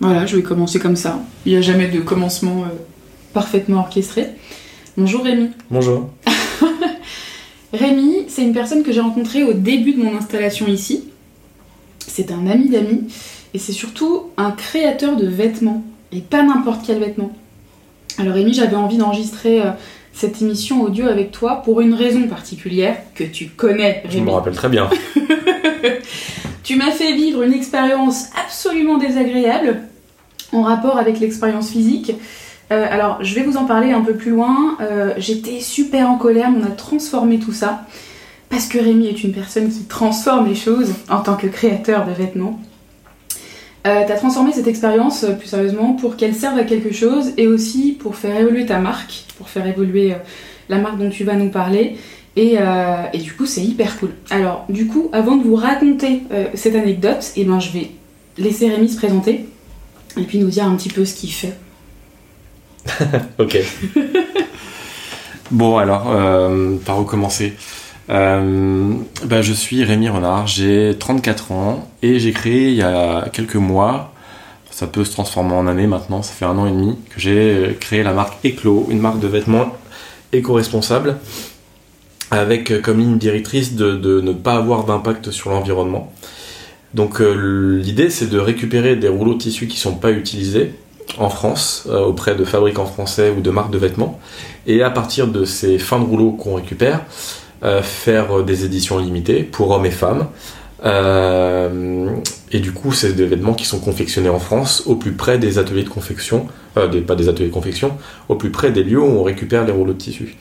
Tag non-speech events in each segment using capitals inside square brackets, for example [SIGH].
Voilà, je vais commencer comme ça. Il n'y a jamais de commencement euh, parfaitement orchestré. Bonjour Rémi. Bonjour. [LAUGHS] Rémi, c'est une personne que j'ai rencontrée au début de mon installation ici. C'est un ami d'amis et c'est surtout un créateur de vêtements et pas n'importe quel vêtement. Alors Rémi, j'avais envie d'enregistrer euh, cette émission audio avec toi pour une raison particulière que tu connais. Je me rappelle très bien. [LAUGHS] tu m'as fait vivre une expérience absolument désagréable en rapport avec l'expérience physique. Euh, alors, je vais vous en parler un peu plus loin. Euh, j'étais super en colère, on a transformé tout ça. Parce que Rémi est une personne qui transforme les choses en tant que créateur de vêtements. Euh, T'as transformé cette expérience, plus sérieusement, pour qu'elle serve à quelque chose et aussi pour faire évoluer ta marque, pour faire évoluer la marque dont tu vas nous parler. Et, et du coup, c'est hyper cool. Alors, du coup, avant de vous raconter cette anecdote, eh ben, je vais laisser Rémi se présenter et puis nous dire un petit peu ce qu'il fait. [LAUGHS] ok. [LAUGHS] bon, alors, euh, par où commencer euh, bah, Je suis Rémi Renard, j'ai 34 ans et j'ai créé il y a quelques mois, ça peut se transformer en année maintenant, ça fait un an et demi, que j'ai créé la marque Eclo, une marque de vêtements éco-responsable, avec comme ligne directrice de, de ne pas avoir d'impact sur l'environnement. Donc euh, l'idée c'est de récupérer des rouleaux de tissu qui sont pas utilisés en France euh, auprès de fabricants français ou de marques de vêtements. Et à partir de ces fins de rouleaux qu'on récupère euh, faire des éditions limitées pour hommes et femmes. Et du coup c'est des vêtements qui sont confectionnés en France au plus près des ateliers de confection des, pas des ateliers de confection au plus près des lieux où on récupère les rouleaux de tissu.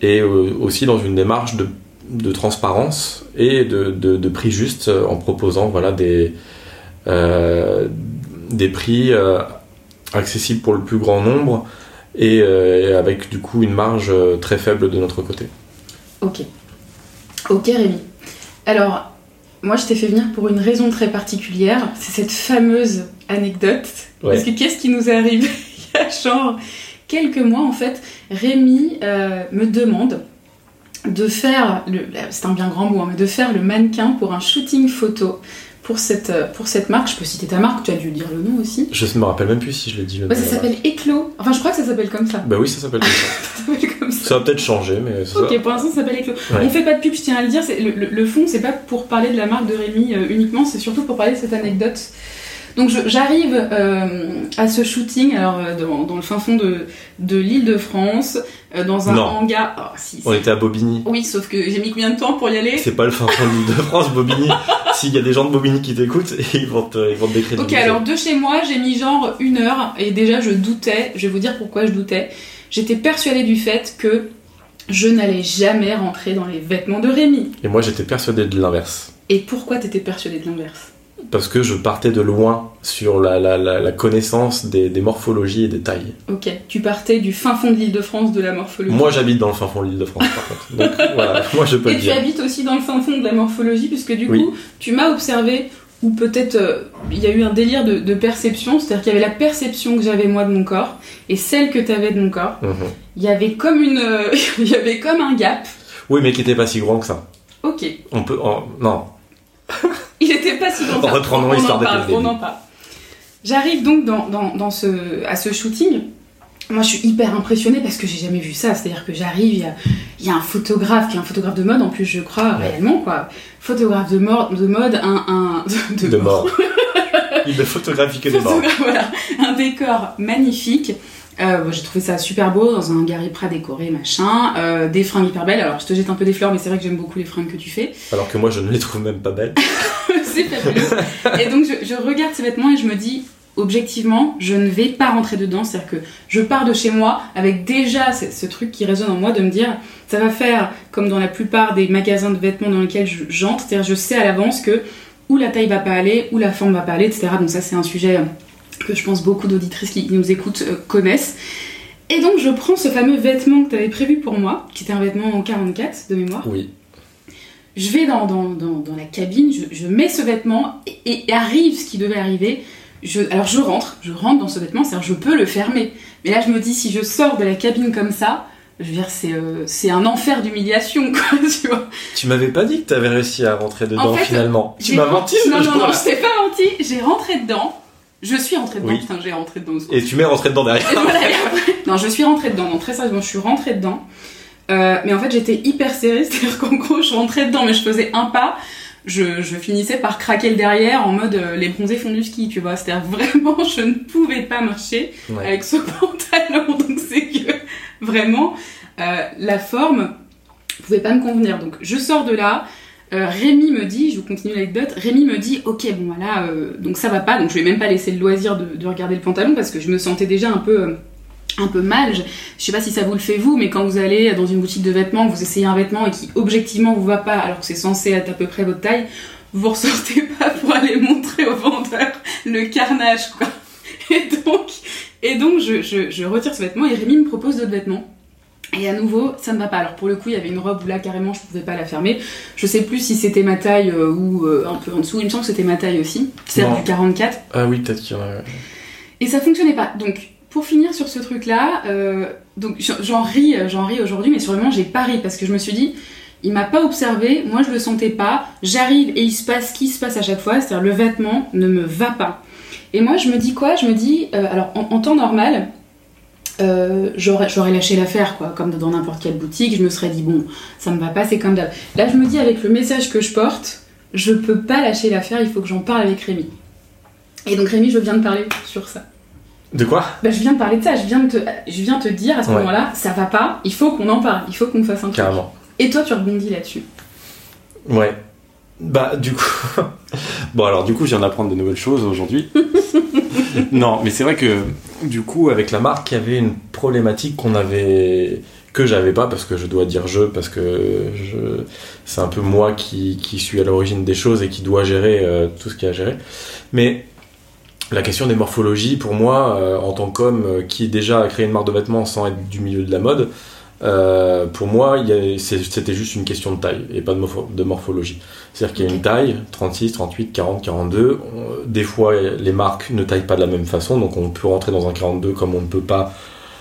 Et aussi dans une démarche de de transparence et de, prix juste en proposant voilà, des, euh, des prix euh, accessibles pour le plus grand nombre et, euh, avec du coup une marge très faible de notre côté. Ok. Ok Rémi. Alors, moi je t'ai fait venir pour une raison très particulière, c'est cette fameuse anecdote. Parce que qu'est-ce qui nous arrive [LAUGHS] Il y a genre quelques mois en fait, Rémi me demande de faire, c'est un bien grand mot, hein, mais de faire le mannequin pour un shooting photo pour cette, euh, pour cette marque. Je peux citer ta marque, tu as dû dire le nom aussi. Je ne me rappelle même plus si je l'ai dit. Le ça s'appelle Eclos. Enfin, je crois que ça s'appelle comme ça. Bah oui, ça s'appelle comme ça. [LAUGHS] ça. va peut-être changer, mais. Ok, pour l'instant, ça s'appelle Eclos. On fait pas de pub, je tiens à le dire. Le, le, le fond, c'est pas pour parler de la marque de Rémi euh, uniquement, c'est surtout pour parler de cette anecdote donc j'arrive euh, à ce shooting, alors euh, dans, le fin fond de, de l'île de France, euh, dans un hangar. Oh, On était à Bobigny. Oui, sauf que j'ai mis combien de temps pour y aller? C'est pas le fin fond de l'île de France, Bobigny. [LAUGHS] S'il y a des gens de Bobigny qui t'écoutent, [LAUGHS] ils vont te, ils vont te décrire. Ok, alors de chez moi, j'ai mis genre une heure et déjà je doutais. Je vais vous dire pourquoi je doutais. J'étais persuadée du fait que je n'allais jamais rentrer dans les vêtements de Rémi. Et moi, j'étais persuadée de l'inverse. Et pourquoi t'étais persuadée de l'inverse? Parce que je partais de loin sur la, la, la, connaissance des, des, morphologies et des tailles. Ok, tu partais du fin fond de l'île de France de la morphologie. Moi j'habite dans le fin fond de l'île de France par contre. Donc [LAUGHS] voilà, moi je peux et le dire. Tu habites aussi dans le fin fond de la morphologie puisque du coup tu m'as observé ou peut-être euh, il y a eu un délire de, de perception, c'est-à-dire qu'il y avait la perception que j'avais moi de mon corps et celle que tu avais de mon corps. Mhm. Il y avait comme une, [LAUGHS] il y avait comme un gap. Oui, mais qui n'était pas si grand que ça. Ok. On peut, non. Si longtemps. [LAUGHS] Reprenons l'histoire de On en parle. J'arrive donc dans, dans, dans, ce, à ce shooting. Moi, je suis hyper impressionnée parce que j'ai jamais vu ça. C'est-à-dire que j'arrive, il y a, y a, un photographe qui est un photographe de mode, en plus, je crois, réellement, quoi. Photographe de, mode, de mode, un. un [LAUGHS] de, de mort. [LAUGHS] il ne photographie que des morts. Voilà, un décor magnifique. Euh, j'ai trouvé ça super beau dans un près décoré, machin. Euh, des fringues hyper belles. Alors je te jette un peu des fleurs, mais c'est vrai que j'aime beaucoup les fringues que tu fais. Alors que moi je ne les trouve même pas belles. Et donc je, regarde ces vêtements et je me dis, objectivement, je ne vais pas rentrer dedans. C'est-à-dire que je pars de chez moi avec déjà ce, truc qui résonne en moi de me dire, ça va faire comme dans la plupart des magasins de vêtements dans lesquels j'entre. C'est-à-dire je sais à l'avance que où la taille va pas aller, où la forme va pas aller, etc. Donc ça c'est un sujet que je pense beaucoup d'auditrices qui nous écoutent euh, connaissent. Et donc je prends ce fameux vêtement que tu avais prévu pour moi, qui était un vêtement en 44 de mémoire. Oui. Je vais dans, dans, dans, la cabine, je, mets ce vêtement et, arrive ce qui devait arriver. Je, alors je rentre, je rentre dans ce vêtement, c'est-à-dire je peux le fermer. Mais là je me dis si je sors de la cabine comme ça, je veux dire, c'est, euh, c'est un enfer d'humiliation, [LAUGHS] quoi, tu vois. Tu m'avais pas dit que tu avais réussi à rentrer dedans finalement. Tu m'as menti Non, non, non, je t'ai pas menti. J'ai rentré dedans Je suis rentrée dedans, Oui. putain, j'ai rentré dedans. Et tu mets rentré dedans derrière. Et voilà, et après- non, je suis rentrée dedans, non, très sérieusement, je suis rentrée dedans. Euh, mais en fait, j'étais hyper serrée, [LAUGHS] c'est-à-dire qu'en gros, je rentrais dedans, mais je faisais un pas, je, je finissais par craquer le derrière en mode euh, les bronzés font du ski, tu vois. C'est-à-dire [LAUGHS] vraiment, je ne pouvais pas marcher Ouais. avec ce [LAUGHS] pantalon, donc c'est que vraiment, euh, la forme pouvait pas me convenir. Donc je sors de là. Euh, Rémi me dit, je vous continue l'anecdote, Rémi me dit, ok, bon voilà, euh, donc ça va pas, donc je vais même pas laisser le loisir de, de regarder le pantalon parce que je me sentais déjà un peu, euh, un peu mal. Je, je sais pas si ça vous le fait vous, mais quand vous allez dans une boutique de vêtements, vous essayez un vêtement et qui objectivement vous va pas, alors que c'est censé être à peu près votre taille, vous ressortez [LAUGHS] pas pour aller montrer au vendeur le carnage, quoi. [LAUGHS] Et donc, et donc je, je, je retire ce vêtement et Rémi me propose d'autres vêtements. Et à nouveau, ça ne va pas. Alors pour le coup, il y avait une robe où là carrément je pouvais pas la fermer. Je sais plus si c'était ma taille euh, ou euh, un peu en dessous. Il me semble que c'était ma taille aussi. C'est du 44. Ah oui, peut-être qu'il y en a. Et ça fonctionnait pas. Donc pour finir sur ce truc-là, euh, j'en- ris, euh, j'en ris aujourd'hui, mais sur le moment j'ai pas ri parce que je me suis dit, il m'a pas observé, moi je le sentais pas. J'arrive et il se passe ce qui se passe à chaque fois, c'est-à-dire le vêtement ne me va pas. Et moi je me dis quoi? Je me dis, euh, alors en, temps normal. j'aurais lâché l'affaire quoi comme dans n'importe quelle boutique je me serais dit bon ça me va pas c'est comme d'hab là je me dis avec le message que je porte je peux pas lâcher l'affaire il faut que j'en parle avec Rémi et donc Rémi je viens de parler sur ça De quoi? Bah, je viens de parler de ça, je viens de te, je viens te dire à ce Ouais. moment-là, ça va pas, il faut qu'on en parle, il faut qu'on fasse un truc. Carrément. Et toi, tu rebondis là-dessus. Ouais. Bah, du coup. [LAUGHS] bon, alors, du coup, je viens d'apprendre de nouvelles choses aujourd'hui. [LAUGHS] non, mais c'est vrai que, du coup, avec la marque, il y avait une problématique qu'on avait. que j'avais pas, parce que je dois dire je, parce que je... c'est un peu moi qui, qui suis à l'origine des choses et qui doit gérer euh, tout ce qu'il y a à gérer. Mais. La question des morphologies, pour moi, euh, en tant qu'homme euh, qui déjà a créé une marque de vêtements sans être du milieu de la mode, euh, pour moi, c'était juste une question de taille et pas de, morpho- de morphologie. C'est-à-dire qu'il y a une taille, 36, 38, 40, 42. On- Des fois, les marques ne taillent pas de la même façon, donc on peut rentrer dans un 42 comme on ne peut pas,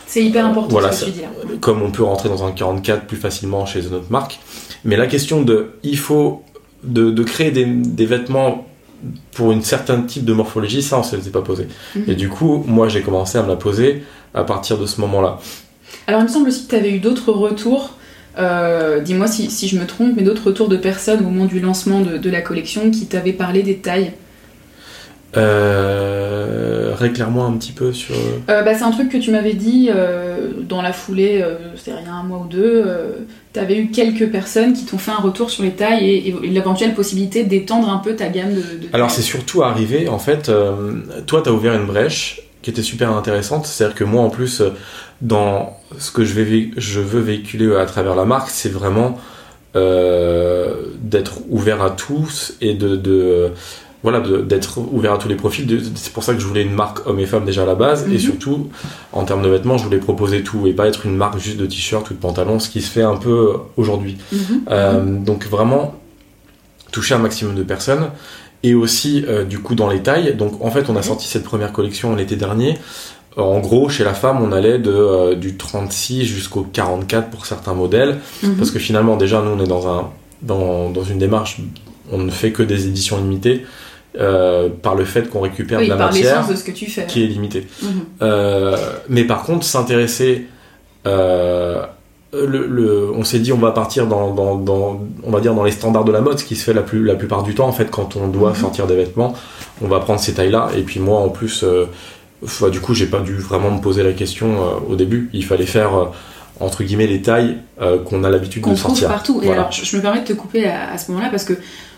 C'est hyper important Voilà, ce que tu dis là. comme on peut rentrer dans un 44 plus facilement chez une autre marque. Mais la question de, il faut de, de créer des, des vêtements pour une certain type de morphologie, ça on se l'était pas posé. Mhm. Et du coup, moi j'ai commencé à me la poser à partir de ce moment-là. Alors, il me semble aussi que tu avais eu d'autres retours, euh, dis-moi si, si je me trompe, mais d'autres retours de personnes au moment du lancement de, de la collection qui t'avaient parlé des tailles. Euh, Réclaire-moi un petit peu sur. Euh, bah, c'est un truc que tu m'avais dit euh, dans la foulée, euh, c'est-à-dire il y a un mois ou deux. tu avais eu quelques personnes qui t'ont fait un retour sur les tailles et, et l'éventuelle possibilité d'étendre un peu ta gamme de. de Alors c'est surtout arrivé, en fait, euh, toi tu as ouvert une brèche qui était super intéressante, c'est-à-dire que moi en plus, euh, dans ce que je, vais vé- je veux véhiculer à travers la marque, c'est vraiment euh, d'être ouvert à tous et de... de voilà, d'être ouvert à tous les profils. C'est pour ça que je voulais une marque homme et femme déjà à la base. Et Mhm. surtout, en termes de vêtements, je voulais proposer tout et pas être une marque juste de t-shirt ou de pantalon, ce qui se fait un peu aujourd'hui. Mhm. Euh, donc vraiment toucher un maximum de personnes et aussi euh, du coup dans les tailles. Donc en fait on a sorti cette première collection l'été dernier. Euh, En gros chez la femme on allait de, euh, du 36 jusqu'au 44 pour certains modèles Mhm. parce que finalement déjà nous on est dans, un, dans, dans une démarche on ne fait que des éditions limitées euh, par le fait qu'on récupère oui, de la par matière l'essence de ce que tu fais. qui est limitée. Mhm. Euh, mais par contre, s'intéresser, euh, le, le- on s'est dit on va partir dans, dans, dans- on va dire dans les standards de la mode, ce qui se fait la, plus, la plupart du temps en fait quand on doit Mhm. sortir des vêtements, on va prendre ces tailles-là. Et puis moi en plus, du coup j'ai pas dû vraiment me poser la question au début. Il fallait faire entre guillemets les tailles qu'on a l'habitude qu'on de sortir. partout. Et Voilà. alors, je, je me permets de te couper à, à ce moment-là parce que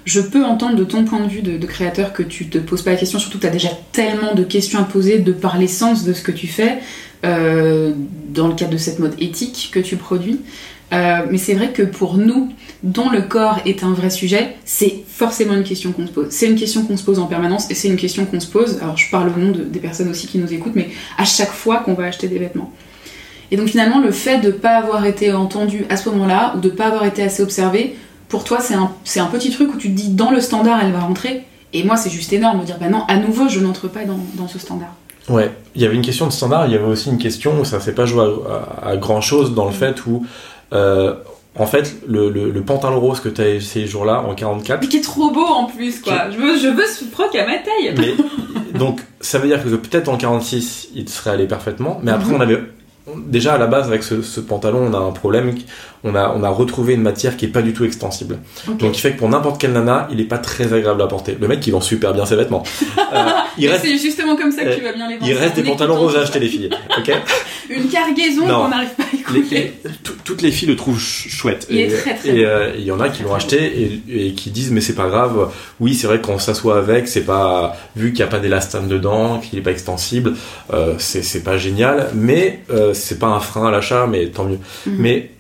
je peux entendre de ton point de vue de, créateur que tu te poses pas la question, surtout que tu as déjà tellement de questions à poser de par l'essence de ce que tu fais euh, dans le cadre de cette mode éthique que tu produis. Euh, mais c'est vrai que pour nous, dont le corps est un vrai sujet, c'est forcément une question qu'on se pose. C'est une question qu'on se pose en permanence et c'est une question qu'on se pose. Alors je parle au nom de- des personnes aussi qui nous écoutent, mais à chaque fois qu'on va acheter des vêtements. Et donc finalement, le fait de pas avoir été entendu à ce moment-là, ou de pas avoir été assez observé, pour toi, c'est un, c'est un petit truc où tu te dis, dans le standard, elle va rentrer. Et moi, c'est juste énorme de dire, bah non, à nouveau, je n'entre pas dans, dans ce standard. Ouais, il y avait une question de standard, il y avait aussi une question où ça s'est pas joué à, à- à grand chose dans le fait où, euh, en fait, le, le, le pantalon rose que tu as ces jours-là en 44, Mais qui est trop beau en plus, quoi. Je veux, je veux ce froc à ma taille. mais donc ça veut dire que peut-être en 46 il serait allé parfaitement, mais après Mhm. on avait déjà à la base avec ce, ce pantalon on a un problème, on a, on a retrouvé une matière qui est pas du tout extensible. Donc il fait que pour n'importe quelle nana il est pas très agréable à porter. Le mec il vend super bien ses vêtements. [LAUGHS] Euh, il reste, C'est justement comme ça que tu vas bien les vendre. il reste des pantalons roses à acheter les filles. Ok [LAUGHS] [LAUGHS] Une cargaison qu'on n'arrive pas à écouter. les- toutes les filles le trouvent ch- chouette. Il est et très, très et, euh, il y en a qui l'ont acheté et, et qui disent mais c'est pas grave. Oui, c'est vrai que quand on s'assoit avec, c'est pas vu qu'il n'y a pas d'élastane dedans, qu'il est pas extensible, euh, c'est pas génial. Mais euh, c'est pas un frein à l'achat, mais tant mieux. Mhm. Mais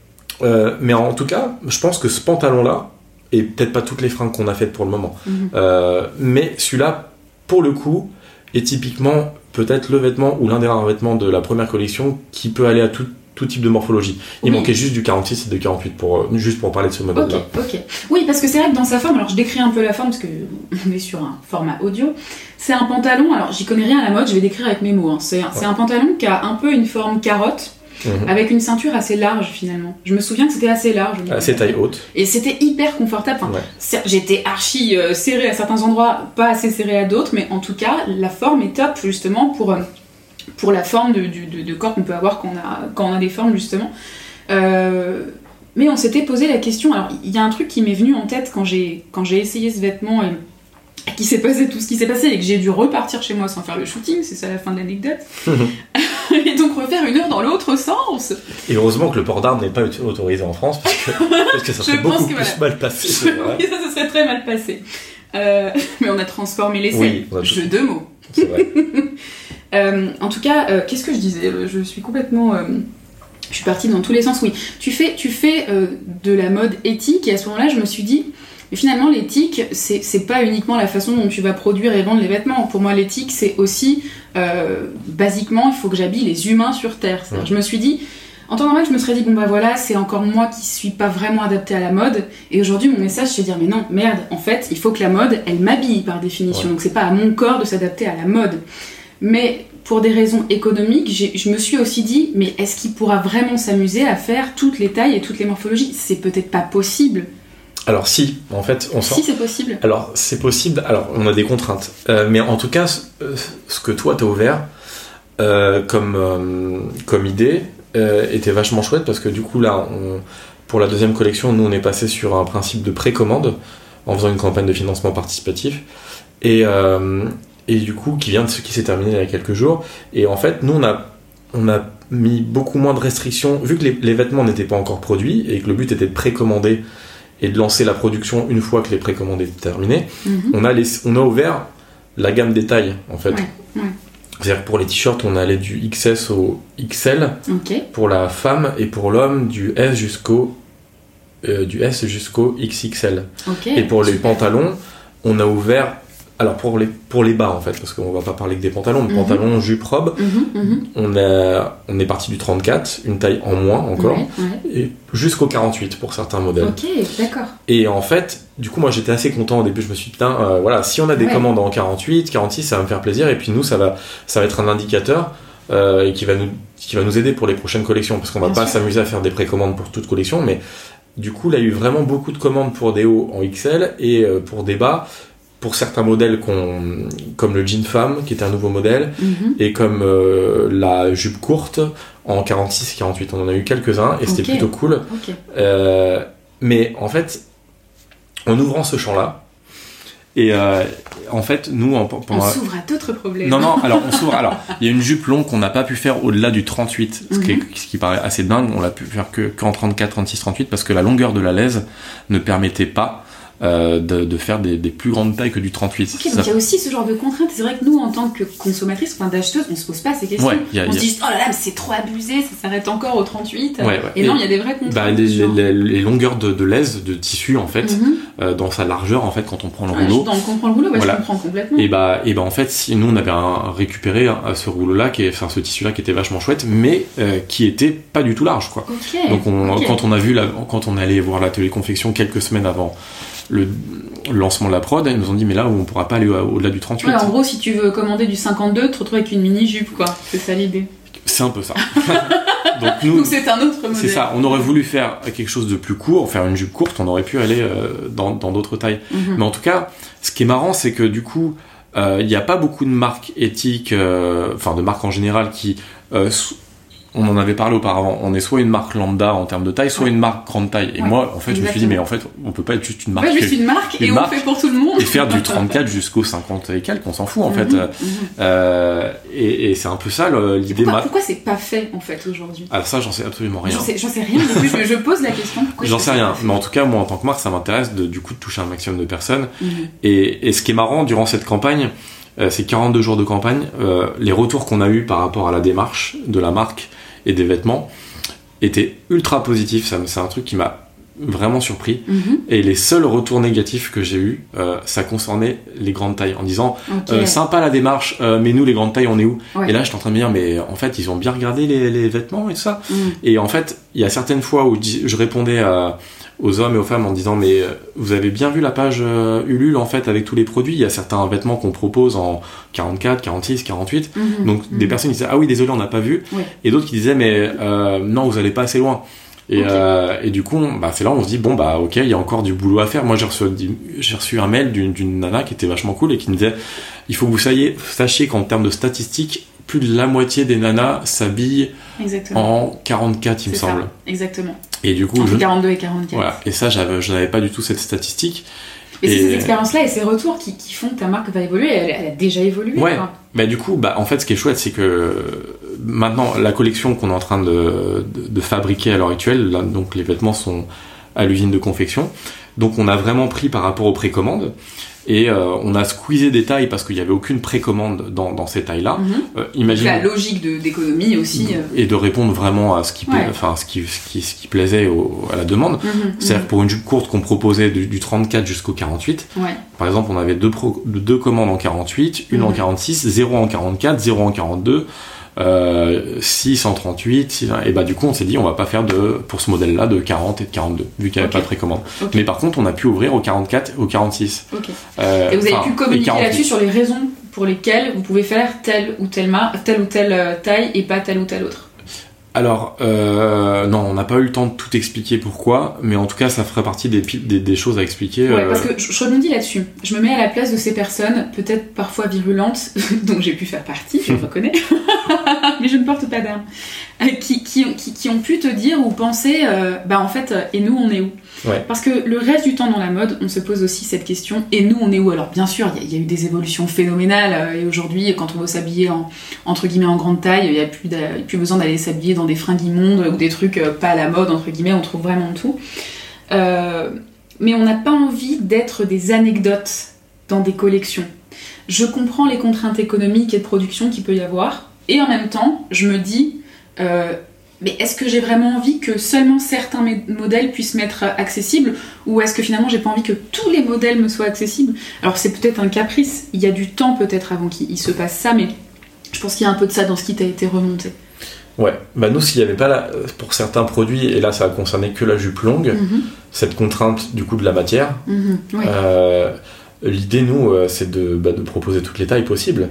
euh, mais en tout cas, je pense que ce pantalon là et peut-être pas toutes les fringues qu'on a faites pour le moment, Mhm. euh, mais celui-là pour le coup est typiquement peut-être le vêtement ou l'un des rares vêtements de la première collection qui peut aller à tout, tout type de morphologie. Il Oui. manquait juste du 46 et du 48 pour, euh, juste pour parler de ce Ok, modèle-là. ok. Oui, parce que c'est vrai que dans sa forme, alors je décris un peu la forme parce que [LAUGHS] on est sur un format audio. C'est un pantalon, alors j'y connais rien à la mode, je vais décrire avec mes mots. hein. C'est c'est un pantalon qui a un peu une forme carotte, Mhm. avec une ceinture assez large finalement. Je me souviens que c'était assez large. Assez la taille haute. Et c'était hyper confortable. Enfin, Ouais. certes, J'étais archi euh, serrée à certains endroits, pas assez serrée à d'autres, mais en tout cas, la forme est top justement pour, euh, pour la forme de, du- de- de corps qu'on peut avoir quand on a, quand on a des formes justement. Euh, mais on s'était posé la question. Alors, il y a un truc qui m'est venu en tête quand j'ai quand j'ai essayé ce vêtement et qui s'est passé tout ce qui s'est passé et que j'ai dû repartir chez moi sans faire le shooting, c'est ça la fin de l'anecdote. [LAUGHS] [LAUGHS] et donc refaire une heure dans l'autre sens. Et heureusement que le port d'armes n'est pas autorisé en France parce que, [LAUGHS] parce que ça serait beaucoup que plus voilà. mal passé. oui, ça, ça serait très mal passé. Euh, [LAUGHS] mais on a transformé l'essai. Oui, a Jeu de mots. Vrai. Euh, en tout cas, euh, qu'est-ce que je disais? Je suis complètement. je suis partie dans tous les sens. Oui, tu fais, tu fais de la mode éthique et à ce moment-là, je me suis dit. Mais finalement, l'éthique, c'est pas uniquement la façon dont tu vas produire et vendre les vêtements. Pour moi, l'éthique, c'est aussi, euh, basiquement, il faut que j'habille les humains sur Terre. C'est-à-dire, Je me suis dit, en temps normal, je me serais dit, bon bah voilà, c'est encore moi qui suis pas vraiment adaptée à la mode. Et aujourd'hui, mon message, c'est de dire, mais non, merde, en fait, il faut que la mode, elle m'habille par définition. Ouais. Donc c'est pas à mon corps de s'adapter à la mode. Mais pour des raisons économiques, je me suis aussi dit, mais est-ce qu'il pourra vraiment s'amuser à faire toutes les tailles et toutes les morphologies? C'est peut-être pas possible. Alors si, en fait, on sort. Si c'est possible. Alors, c'est possible. Alors, on a des contraintes. Euh, mais en tout cas, ce, euh, ce que toi, t'as ouvert euh, comme, euh, comme idée était vachement chouette parce que du coup, là, on- pour la deuxième collection, nous, on est passé sur un principe de précommande en faisant une campagne de financement participatif. Et, et du coup, qui vient de ce qui s'est terminé il y a quelques jours. Et en fait, nous, on a, on a mis beaucoup moins de restrictions, vu que les, les vêtements n'étaient pas encore produits et que le but était de précommander et de lancer la production une fois que les précommandes étaient terminées Mhm. on a, on a ouvert la gamme des tailles en fait. Ouais, ouais. C'est-à-dire pour les t-shirts, on allait du XS au XL pour la femme et pour l'homme du S jusqu'au euh, du S jusqu'au XXL. Et pour les pantalons, on a ouvert alors pour les pour les bas en fait parce qu'on va pas parler que des pantalons, mais Mhm. pantalons, jupe, robe, Mhm, mhm. on a on est parti du 34, une taille en moins encore Ouais, ouais. et jusqu'au 48 pour certains modèles. Ok, d'accord. Et en fait, du coup, moi j'étais assez content au début. Je me suis dit, putain, euh, voilà, si on a des Ouais. commandes en 48, 46, ça va me faire plaisir. Et puis nous, ça va, ça va être un indicateur euh, et qui va, nous, qui va nous aider pour les prochaines collections. Parce qu'on va Bien pas s'amuser à faire des précommandes pour toute collection. Mais du coup, là, il y a eu vraiment beaucoup de commandes pour des hauts en XL et euh, pour des bas. Pour certains modèles comme le jean femme, qui était un nouveau modèle, Mhm. et comme euh, la jupe courte en 46 48. On en a eu quelques-uns et c'était plutôt cool. Euh, mais en fait, en ouvrant ce champ-là, et euh, en fait, nous, en, On s'ouvre à d'autres problèmes. Non, non, alors on s'ouvre. Alors, [LAUGHS] il y a une jupe longue qu'on n'a pas pu faire au-delà du 38, ce, qui est- ce qui paraît assez dingue. On l'a pu faire que qu'en 34, 36, 38, parce que la longueur de la laise ne permettait pas euh, de, de faire des, des plus grandes tailles que du 38. Ok, Ça- donc il y a aussi ce genre de contraintes. C'est vrai que nous, en tant que consommatrices, enfin d'acheteuse, on se pose pas ces questions. Ouais, a- on se dit juste, oh là là, mais c'est trop abusé, ça s'arrête encore au 38. Ouais, ouais. Et, Et- non, il y a des vraies contraintes. bah, les, les- les longueurs de, de laise, de tissu, en fait, Mhm. euh, dans sa largeur, en fait, quand on prend le rouleau, Dans le comprend le rouleau, ouais, Voilà. je comprends complètement. Et bah, et bah en fait, si nous on avait un, récupéré un- ce rouleau-là, qui est, enfin ce tissu-là qui était vachement chouette, mais euh, qui était pas du tout large, quoi. Ok. Donc on, quand on a vu, la, quand on allé voir l'atelier confection quelques semaines avant le, lancement de la prod, ils nous ont dit mais là on pourra pas aller au- au-delà du 38. Ouais, en gros, si tu veux commander du 52, tu te retrouves avec une mini-jupe, quoi. C'est ça l'idée. C'est un peu ça. [LAUGHS] Donc nous, c'est un autre modèle. c'est ça. On aurait voulu faire quelque chose de plus court, faire une jupe courte, on aurait pu aller euh, dans dans d'autres tailles. Mhm. Mais en tout cas, ce qui est marrant, c'est que du coup, euh, il n'y a pas beaucoup de marques éthiques, euh, enfin de marques en général qui euh, on en avait parlé auparavant. On est soit une marque lambda en termes de taille, soit Ouais. une marque grande taille. Et Ouais, moi, en fait, je me suis dit, mais en fait, on peut pas être juste une marque Ouais, juste une marque et marque on fait pour tout le monde. et faire du [LAUGHS] 34 jusqu'au 50 et quelques, on s'en fout en fait. Mhm, Euh, et et c'est un peu ça l'idée. Pourquoi, ma- pourquoi c'est pas fait en fait aujourd'hui? Ah ça, j'en sais absolument rien. J'en sais, sais rien, je, je pose la question. J'en sais rien, mais en tout cas, moi en tant que marque, ça m'intéresse du coup de toucher un maximum de personnes. Mhm. Et, et ce qui est marrant durant cette campagne, euh, ces 42 jours de campagne, euh, les retours qu'on a eu par rapport à la démarche de la marque et des vêtements étaient ultra positifs. Ça, C'est un truc qui m'a vraiment surpris. Mhm. Et les seuls retours négatifs que j'ai eu, euh, ça concernait les grandes tailles, en disant euh, sympa la démarche, euh, mais nous les grandes tailles, on est où? Ouais. Et là, j'étais en train de me dire, mais en fait, ils ont bien regardé les, les vêtements et tout ça. Mhm. Et en fait, il y a certaines fois où je répondais à- aux hommes et aux femmes en disant mais euh, vous avez bien vu la page euh, Ulule en fait avec tous les produits, il y a certains vêtements qu'on propose en 44, 46, 48. Mhm. Donc des Mhm. personnes qui disaient ah oui désolé on n'a pas vu et d'autres qui disaient mais euh, non vous allez pas assez loin. Et, euh, et du coup, bah, c'est là où on se dit bon bah ok, il y a encore du boulot à faire. Moi j'ai reçu, reçu un mail d'une, d'une nana qui était vachement cool et qui me disait il faut que vous sachiez, sachiez qu'en termes de statistiques, plus de la moitié des nanas s'habillent en 44 il me ça, semble. Exactement. Et du coup, Entre je, 42 et 44. voilà. Et ça, je n'avais pas du tout cette statistique. Et c'est ces expériences-là et ces retours qui, qui font que ta marque va évoluer. Elle, elle a déjà évolué. Ouais. quoi. Bah, du coup, bah, en fait, ce qui est chouette, c'est que maintenant, la collection qu'on est en train de, de, de fabriquer à l'heure actuelle, là, donc les vêtements sont à l'usine de confection. Donc, on a vraiment pris par rapport aux précommandes. Et euh, on a squeezé des tailles parce qu'il n'y avait aucune précommande dans, dans ces tailles-là. Mhm. Euh, imagine, La logique d'économie aussi. euh. et de répondre vraiment à ce qui, Ouais. enfin, ce qui, ce qui, ce qui plaisait au- à la demande. Mhm, C'est-à-dire que pour une jupe courte qu'on proposait du, du 34 jusqu'au 48, mhm. Ouais. Par exemple, on avait deux, pro- deux commandes en 48, une en Mhm. 46, 0 en 44, 0 en 42, euh, 6 en 38, six en- et bah du coup on s'est dit on va pas faire de pour ce modèle-là de 40 et de 42 vu qu'il n'y avait pas de précommande. Ok. Mais par contre on a pu ouvrir au 44 et au 46. Ok. Euh, Et vous avez pu communiquer 48. là-dessus sur les raisons pour lesquelles vous pouvez faire telle ou telle telle ou telle euh, taille et pas telle ou telle autre. Alors euh, non, on n'a pas eu le temps de tout expliquer pourquoi, mais en tout cas ça ferait partie des, pi- des, des choses à expliquer. Ouais, euh, parce que je, je rebondis là-dessus. Je me mets à la place de ces personnes, peut-être parfois virulentes, [LAUGHS] dont j'ai pu faire partie, je le reconnais, [LAUGHS] mais je ne porte pas d'armes, euh, qui, qui, ont- qui, qui ont pu te dire ou penser, euh, bah en fait, euh, et nous on est où? Parce que le reste du temps dans la mode, on se pose aussi cette question, et nous on est où Alors? Bien sûr, il y, a- eu des évolutions phénoménales, euh, et aujourd'hui, quand on veut s'habiller en, entre guillemets en grande taille, il n'y a plus, plus besoin d'aller s'habiller dans des fringues immondes ou des trucs euh, pas à la mode, entre guillemets, on trouve vraiment tout. Euh, mais on n'a pas envie d'être des anecdotes dans des collections. Je comprends les contraintes économiques et de production qu'il peut y avoir, et en même temps, je me dis, mais est-ce que j'ai vraiment envie que seulement certains modèles puissent m'être accessibles, ou est-ce que finalement j'ai pas envie que tous les modèles me soient accessibles? Alors c'est peut-être un caprice, il y a du temps peut-être avant qu'il il se passe ça, mais je pense qu'il y a un peu de ça dans ce qui t'a été remonté. Ouais, bah nous s'il n'y avait pas la- pour certains produits, et là ça a concerné que la jupe longue, Mhm, cette contrainte du coup de la matière, mhm, ouais. Euh, L'idée, nous, euh, c'est de, bah, de proposer toutes les tailles possibles.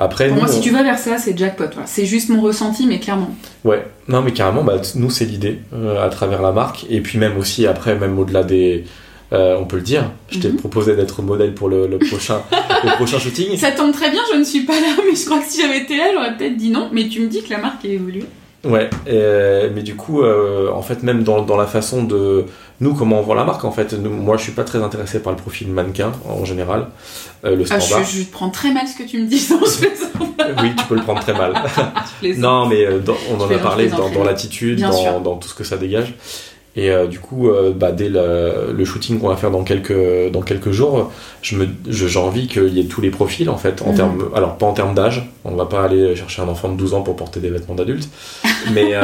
Après, Pour nous, moi, si on- tu vas vers ça, c'est jackpot. voilà. C'est juste mon ressenti, mais clairement. ouais, non, mais carrément, bah, nous, c'est l'idée euh, à travers la marque, et puis même aussi après, même au-delà des, euh, on peut le dire. Je t'ai Mhm. proposé d'être modèle pour le, le prochain, [LAUGHS] le prochain shooting. Ça tombe très bien, je ne suis pas là, mais je crois que si j'avais été là, j'aurais peut-être dit non. Mais tu me dis que la marque a évolué. Ouais, mais du coup, euh, en fait, même dans, dans la façon de nous, comment on vend la marque, en fait, nous- moi, je suis pas très intéressé par le profil mannequin en général, euh, le Ah, standard. je, je prends très mal ce que tu me dis, [LAUGHS] non, je plaisante. [LAUGHS] oui, tu peux le prendre très mal. [LAUGHS] Non, mais euh, dans- on en a parlé dans, l'attitude, dans, dans tout ce que ça dégage. Et euh, du coup, euh, bah, dès le, le shooting qu'on va faire dans quelques, dans quelques jours, je me, je- j'ai envie qu'il y ait tous les profils en fait. En Mhm. termes, alors pas en termes d'âge, on va pas aller chercher un enfant de 12 ans pour porter des vêtements d'adulte, mais,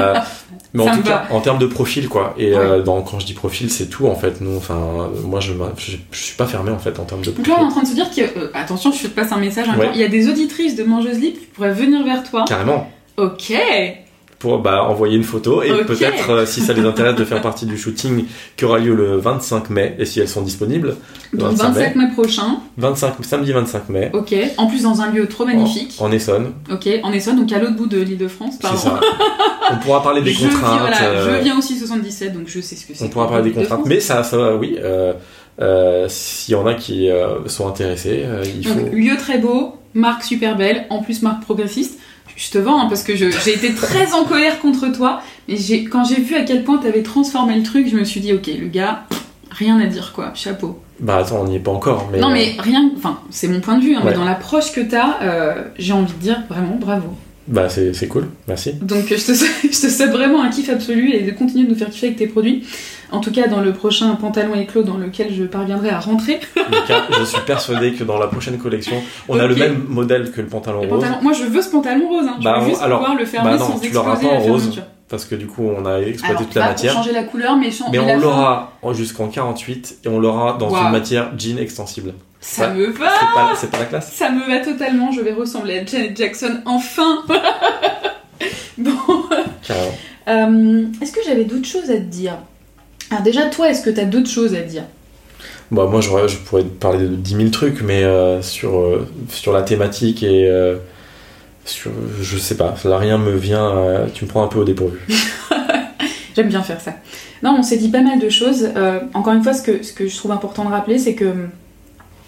mais en tout va. cas en termes de profil quoi. Et euh, dans, quand je dis profil, c'est tout en fait. Nous, enfin, moi je, je, je suis pas fermé en fait en termes de Donc profil. là, on est en train de se dire que. euh, attention, je te passe un message. Ouais. Il y a des auditrices de Mangeuses Libres qui pourraient venir vers toi. Carrément. Ok. Pour bah, envoyer une photo et peut-être euh, si ça les intéresse de faire [LAUGHS] partie du shooting qui aura lieu le 25 mai et si elles sont disponibles Donc 25 mai. 27 mai prochain. 25 samedi 25 mai Ok. En plus, dans un lieu trop magnifique. en, en Essonne Ok. En Essonne, donc à l'autre bout de l'île de France. Pardon. ça on pourra parler des [LAUGHS] je, contraintes voilà, euh, je viens aussi 77, donc je sais ce que c'est. on pourra parler des contraintes mais ça ça va oui euh, Euh, S'il y en a qui euh, sont intéressés, euh, il faut. Donc, lieu très beau, marque super belle, en plus marque progressiste. Je te vends hein, parce que j'ai été très en colère contre toi, mais quand j'ai vu à quel point tu avais transformé le truc, je me suis dit, ok, le gars, rien à dire quoi, chapeau. Bah attends, on n'y est pas encore. Mais, non, mais rien, enfin, c'est mon point de vue, hein, mais dans l'approche que t'as, euh, j'ai envie de dire vraiment bravo. Bah c'est c'est cool, merci. Donc je te, souhaite- [LAUGHS] je te souhaite vraiment un kiff absolu et de continuer de nous faire kiffer avec tes produits. En tout cas, dans le prochain pantalon éclos dans lequel je parviendrai à rentrer. [LAUGHS] Je suis persuadé que dans la prochaine collection, on a le même modèle que le pantalon Le rose. pantalon- Moi, je veux ce pantalon rose. Hein. Je Bah, veux juste alors, pouvoir le fermer bah non, sans tu l'auras pas en rose. Parce que du coup, on a exploité Alors, toute la matière. changer la couleur, mais, on l'aura en- jusqu'en 48 et on l'aura dans une matière jean extensible. Ça me va. C'est pas, la classe Ça me va totalement. Je vais ressembler à Janet Jackson enfin. [LAUGHS] bon. Euh, est-ce que j'avais d'autres choses à te dire? Alors déjà, toi, est-ce que t'as d'autres choses à dire? Bah, moi, je pourrais parler de 10 000 trucs, mais euh, sur, euh, sur la thématique et euh, sur. Je sais pas, là, rien me vient. tu me prends un peu au dépourvu. [LAUGHS] J'aime bien faire ça. Non, on s'est dit pas mal de choses. Encore une fois, ce que, ce que je trouve important de rappeler, c'est que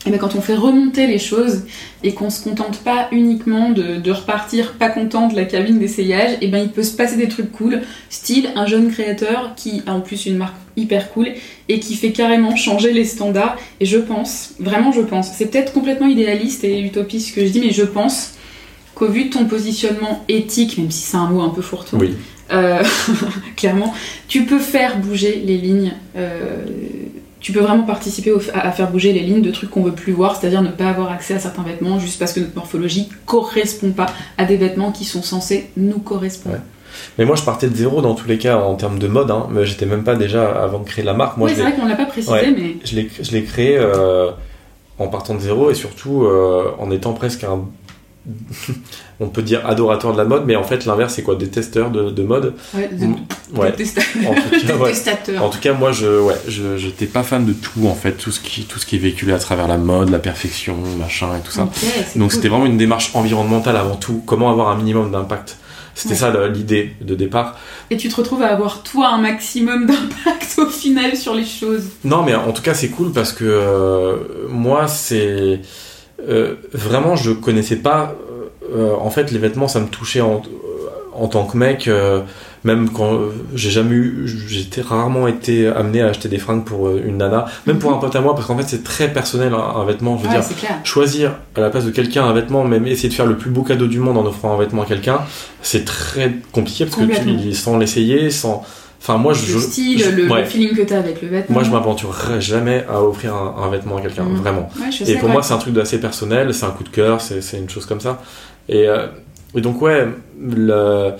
eh ben, quand on fait remonter les choses et qu'on se contente pas uniquement de, de repartir pas content de la cabine d'essayage, et ben il peut se passer des trucs cool, style un jeune créateur qui a en plus une marque hyper cool et qui fait carrément changer les standards. Et je pense, vraiment je pense, c'est peut-être complètement idéaliste et utopiste ce que je dis, mais je pense qu'au vu de ton positionnement éthique, même si c'est un mot un peu fourre-tout, Oui. euh, [LAUGHS] clairement, tu peux faire bouger les lignes. euh, tu peux vraiment participer au- à, à faire bouger les lignes de trucs qu'on veut plus voir, c'est-à-dire ne pas avoir accès à certains vêtements juste parce que notre morphologie correspond pas à des vêtements qui sont censés nous correspondre. Ouais. Mais moi, je partais de zéro dans tous les cas en termes de mode. Hein, mais j'étais même pas déjà avant de créer la marque. Moi, oui, c'est vrai qu'on l'a pas précisé, Ouais. mais je l'ai je l'ai créé euh, en partant de zéro et surtout euh, en étant presque un [LAUGHS] on peut dire adorateur de la mode mais en fait l'inverse c'est quoi? Détesteur de, de mode? Ouais, de- [LAUGHS] ouais en tout cas [LAUGHS] ouais. détestateur. en tout cas moi je ouais je j'étais pas fan de tout en fait tout ce qui tout ce qui est véhiculé à travers la mode la perfection machin et tout ça donc cool. c'était vraiment une démarche environnementale avant tout comment avoir un minimum d'impact? C'était Ouais. ça l'idée de départ Et tu te retrouves à avoir toi un maximum d'impact au final sur les choses? Non, mais en tout cas, c'est cool parce que euh, moi, c'est. Euh, vraiment, je connaissais pas. euh, en fait, les vêtements, ça me touchait en, en tant que mec. euh, même quand euh, j'ai jamais eu. J'étais rarement été amené à acheter des fringues pour euh, une nana. Même pour un pote à moi, parce qu'en fait, c'est très personnel un, un vêtement. Je veux Ouais, dire, choisir à la place de quelqu'un un vêtement, même essayer de faire le plus beau cadeau du monde en offrant un vêtement à quelqu'un, c'est très compliqué parce que tu, sans l'essayer, sans. Enfin, moi, je. Le style, je- le, ouais. le feeling que t'as avec le vêtement. Moi, je m'aventurerais jamais à offrir un, un vêtement à quelqu'un, Mhm. vraiment. Ouais, je Et pour ouais. moi, c'est un truc d'assez personnel, c'est un coup de cœur, c'est une chose comme ça. Et, euh, et donc, ouais, le-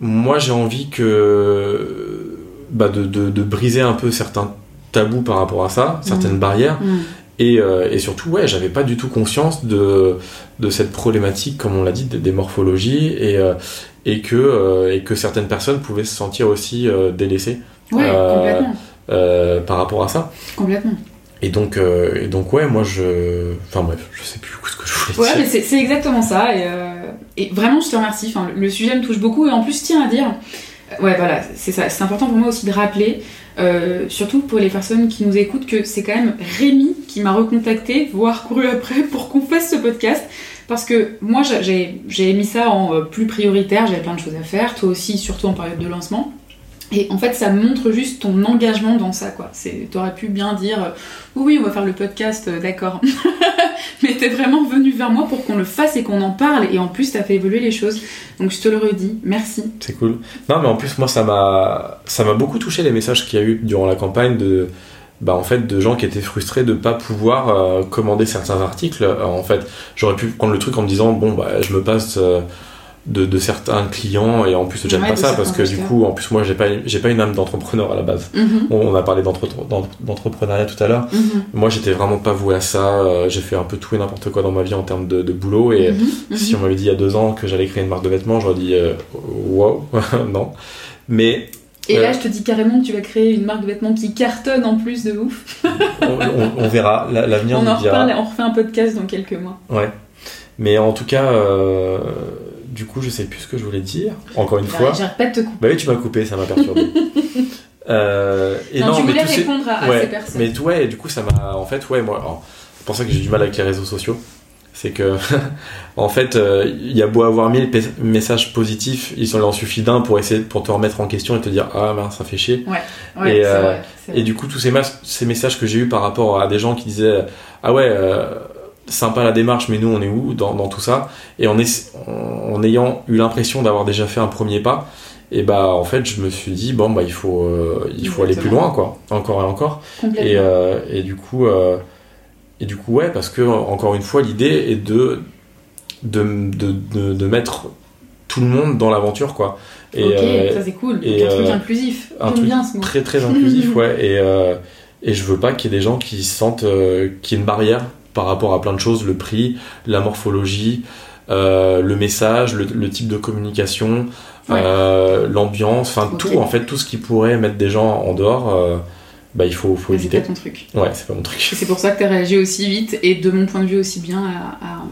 moi, j'ai envie que. Bah, de, de- de briser un peu certains tabous par rapport à ça, certaines barrières. Mm. Et, euh, et surtout, ouais, j'avais pas du tout conscience de, de cette problématique, comme on l'a dit, des, morphologies, et, euh, et, que, euh, et que certaines personnes pouvaient se sentir aussi délaissées Ouais, complètement. par rapport à ça. Complètement. Et donc, et donc ouais, moi je. Enfin bref, je sais plus ce que je voulais Ouais, mais dire. c'est c'est exactement ça. Et, et vraiment, je te remercie. Enfin, le, le sujet me touche beaucoup. Et en plus, je tiens à dire, ouais, voilà, c'est ça. C'est important pour moi aussi de rappeler, euh, surtout pour les personnes qui nous écoutent, que c'est quand même Rémi qui m'a recontacté, voire couru après, [LAUGHS] pour qu'on fasse ce podcast. Parce que moi, j'a- j'ai mis ça en euh, plus prioritaire. J'avais plein de choses à faire. Toi aussi, surtout en période de lancement. Et en fait, ça montre juste ton engagement dans ça, quoi. T'aurais pu bien dire, euh, oui, on va faire le podcast, d'accord. [LAUGHS] [LAUGHS] Mais t'es vraiment venu vers moi pour qu'on le fasse et qu'on en parle. Et en plus, t'as fait évoluer les choses. Donc je te le redis, merci. C'est cool. Non, mais en plus, moi, ça m'a, beaucoup touché les messages qu'il y a eu durant la campagne de, bah, en fait, de gens qui étaient frustrés de pas pouvoir euh, commander certains articles. Euh, en fait, j'aurais pu prendre le truc en me disant, bon, bah, je me passe euh, de, de certains clients et en plus, j'aime Ouais, pas ça parce que du coup, en plus, moi, j'ai pas, j'ai pas une âme d'entrepreneur à la base. Mhm, On, on a parlé d'entre- d'en- d'entrepreneuriat tout à l'heure. mhm, Moi, j'étais vraiment pas voué à ça. Euh, J'ai fait un peu tout et n'importe quoi dans ma vie en termes de, de boulot et. mhm, mhm. Si on m'avait dit il y a deux ans que j'allais créer une marque de vêtements, j'aurais dit euh, wow, [LAUGHS] non. Mais Et là, Euh. je te dis carrément que tu vas créer une marque de vêtements qui cartonne en plus de ouf. on, on- on verra, La- l'avenir on en reparle on refait un podcast dans quelques mois. Ouais. Mais en tout cas, euh, du coup, je sais plus ce que je voulais dire. Encore une fois. J'arrête pas de te couper. Bah oui, tu m'as coupé, ça m'a perturbé. [LAUGHS] Euh, et Non, tu mais voulais ces- répondre à, ouais, ces personnes. Mais ouais, du coup, ça m'a. En fait, ouais, moi. alors, C'est pour ça que j'ai du mal avec les réseaux sociaux. C'est que, [LAUGHS] en fait, euh, il y a beau avoir mille messages positifs, il en suffit d'un pour essayer pour te remettre en question et te dire ah mince, ça fait chier. Ouais, et, c'est euh, vrai. Et du coup, tous ces, ces messages que j'ai eu par rapport à des gens qui disaient ah ouais, euh, sympa la démarche, mais nous on est où dans, dans tout ça Et en, ess- en, en ayant eu l'impression d'avoir déjà fait un premier pas, et bah en fait, je me suis dit bon bah il faut euh, il faut aller plus loin quoi, encore et encore. Et, euh, et du coup, euh, et du coup, ouais, parce que encore une fois, l'idée est de de, de, de, de mettre tout le monde dans l'aventure, quoi. Et ok, ça c'est cool. et, Donc, un truc inclusif. un truc bien ce mot. très très inclusif, [LAUGHS] ouais. Et et je veux pas qu'il y ait des gens qui sentent euh, qu'il y ait une barrière par rapport à plein de choses, le prix, la morphologie. euh, le message, le, le type de communication, Ouais. euh, l'ambiance, enfin tout en fait, tout ce qui pourrait mettre des gens en dehors, euh, bah il faut, faut Mais C'est éviter. pas ton truc. Ouais, c'est pas mon truc. C'est pour ça que tu as réagi aussi vite et de mon point de vue aussi bien à, à-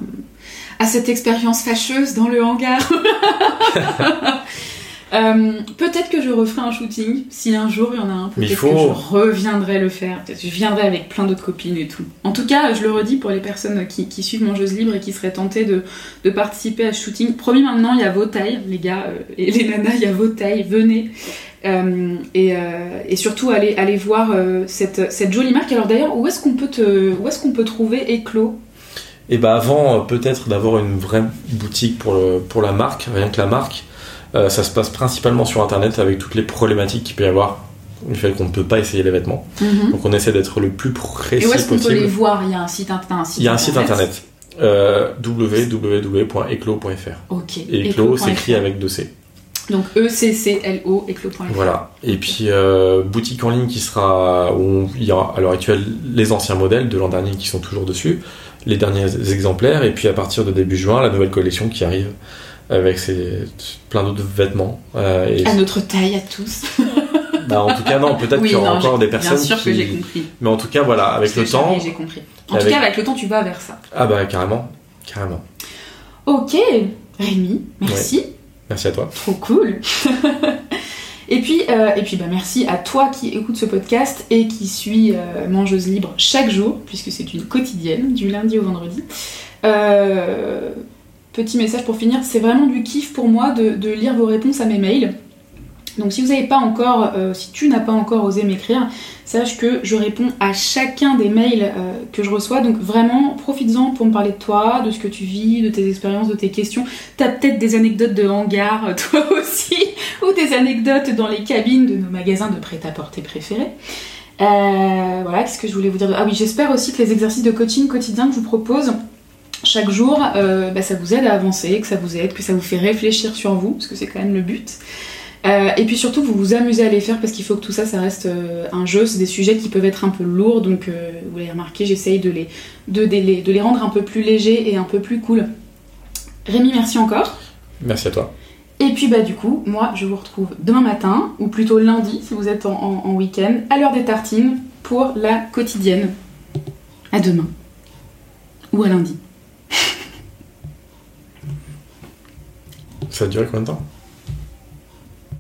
à cette expérience fâcheuse dans le hangar. [LAUGHS] [LAUGHS] Euh, peut-être que je referai un shooting si un jour il y en a un. Peut-être faut- que je reviendrai le faire. Peut-être que je viendrai avec plein d'autres copines et tout. En tout cas, je le redis pour les personnes qui, qui suivent Mangeuse Libre et qui seraient tentées de, de participer à ce shooting. Promis maintenant, il y a vos tailles, les gars euh, et les nanas, il y a vos tailles. Venez. Euh, et, et surtout allez, allez voir cette, cette jolie marque. Alors d'ailleurs, où est-ce qu'on peut te, où est-ce qu'on peut trouver Éclos? Et bah avant euh, peut-être d'avoir une vraie boutique pour, le- pour la marque, rien que la marque, ça se passe principalement sur internet avec toutes les problématiques qu'il peut y avoir du fait qu'on ne peut pas essayer les vêtements. Donc on essaie d'être le plus précis Et où est-ce qu'on peut possible. les voir? Il y a un site, int- un site Il y a un site internet? euh, www.eclos.fr Ok. et Eclos s'écrit avec deux C. Donc E C C L O Eclos.fr. Voilà. Et puis euh, boutique en ligne qui sera où il y a à l'heure actuelle les anciens modèles de l'an dernier qui sont toujours dessus, les derniers exemplaires et puis à partir de début juin la nouvelle collection qui arrive avec ses, plein d'autres vêtements. Euh, et- À notre taille à tous. [LAUGHS] bah, en tout cas non, peut-être Oui, qu'il y aura encore des personnes Bien sûr qui. que j'ai compris. Mais en tout cas voilà, avec le temps. J'ai compris. En Avec- tout cas, avec le temps, tu vas vers ça. Ah bah carrément, carrément. Ok, Rémi, merci. Merci à toi. Trop cool. [LAUGHS] et puis, euh, et puis bah, merci à toi qui écoute ce podcast et qui suit euh, Mangeuse Libre chaque jour, puisque c'est une quotidienne, du lundi au vendredi. Euh, petit message pour finir, c'est vraiment du kiff pour moi de, lire vos réponses à mes mails. Donc si vous n'avez pas encore, euh, si tu n'as pas encore osé m'écrire, sache que je réponds à chacun des mails euh, que je reçois. Donc vraiment, profites-en pour me parler de toi, de ce que tu vis, de tes expériences, de tes questions. T'as peut-être des anecdotes de hangar, euh, [LAUGHS] toi aussi, ou des anecdotes dans les cabines de nos magasins de prêt-à-porter préférés. Voilà, qu'est-ce que je voulais vous dire Ah oui, j'espère aussi que les exercices de coaching quotidien que je vous propose chaque jour, euh, bah, ça vous aide à avancer, que ça vous aide, que ça vous fait réfléchir sur vous, parce que c'est quand même le but. Euh, et puis surtout, vous vous amusez à les faire parce qu'il faut que tout ça, ça reste euh, un jeu. C'est des sujets qui peuvent être un peu lourds, donc vous l'avez remarqué, j'essaye de les, de, de les, de les rendre un peu plus légers et un peu plus cool. Rémi, merci encore. Merci à toi. Et puis bah du coup, moi je vous retrouve demain matin, ou plutôt lundi si vous êtes en, en- en week-end, à l'heure des tartines pour la quotidienne. À demain. Ou à lundi. Ça a duré combien de temps?